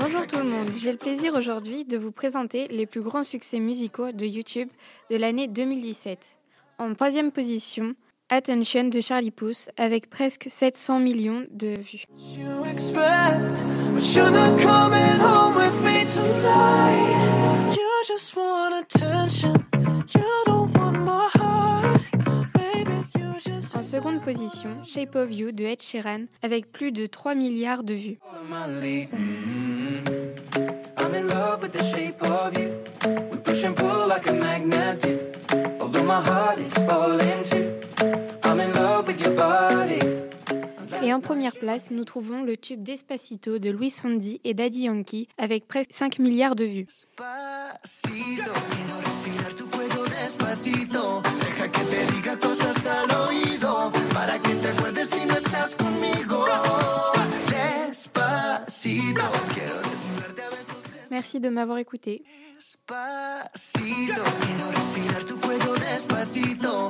Bonjour tout le monde, j'ai le plaisir aujourd'hui de vous présenter les plus grands succès musicaux de YouTube de l'année 2017. En troisième position, Attention de Charlie Puth avec presque 700 millions de vues. Seconde position, Shape of You de Ed Sheeran avec plus de 3 milliards de vues. Et en première place, nous trouvons le tube Despacito de Luis Fonsi et Daddy Yankee avec presque 5 milliards de vues. Merci de m'avoir écouté.